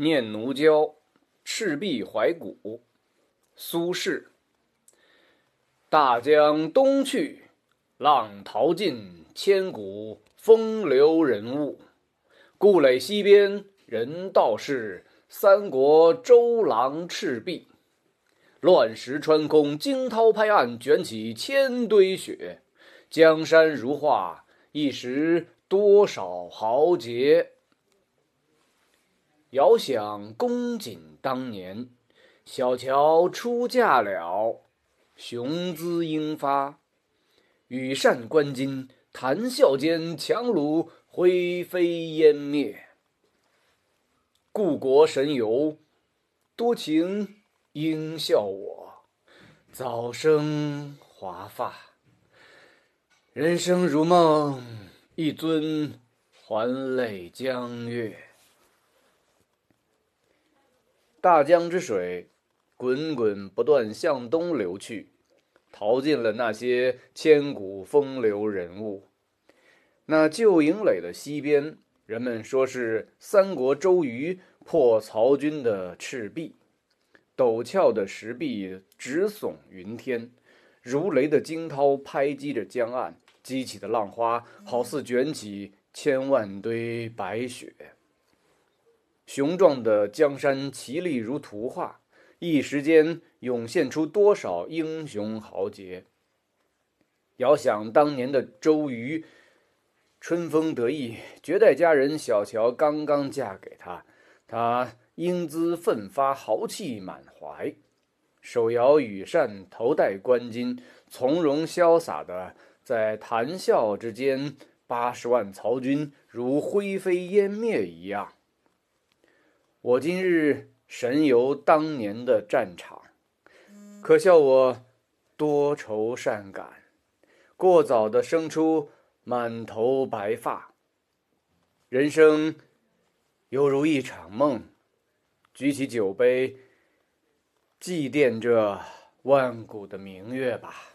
念奴娇，赤壁怀古。苏轼。大江东去，浪淘尽，千古风流人物。故垒西边，人道是三国周郎赤壁。乱石穿空，惊涛拍岸，卷起千堆雪。江山如画，一时多少豪杰。遥想公瑾当年，小乔出嫁了，雄姿英发，羽扇纶巾，谈笑间，樯橹灰飞烟灭。故国神游，多情应笑我，早生华发。人生如梦，一尊还酹江月。大江之水，滚滚不断向东流去，淘尽了那些千古风流人物。那旧营垒的西边，人们说是三国周瑜破曹军的赤壁。陡峭的石壁直耸云天，如雷的惊涛拍击着江岸，激起的浪花好似卷起千万堆白雪。雄壮的江山奇丽如图画，一时间涌现出多少英雄豪杰。遥想当年的周瑜，春风得意，绝代佳人小乔刚刚嫁给他，他英姿奋发，豪气满怀，手摇羽扇，头戴冠巾，从容潇洒的在谈笑之间，八十万曹军如灰飞烟灭一样。我今日神游当年的战场，可笑我多愁善感，过早的生出满头白发。人生犹如一场梦，举起酒杯，祭奠这万古的明月吧。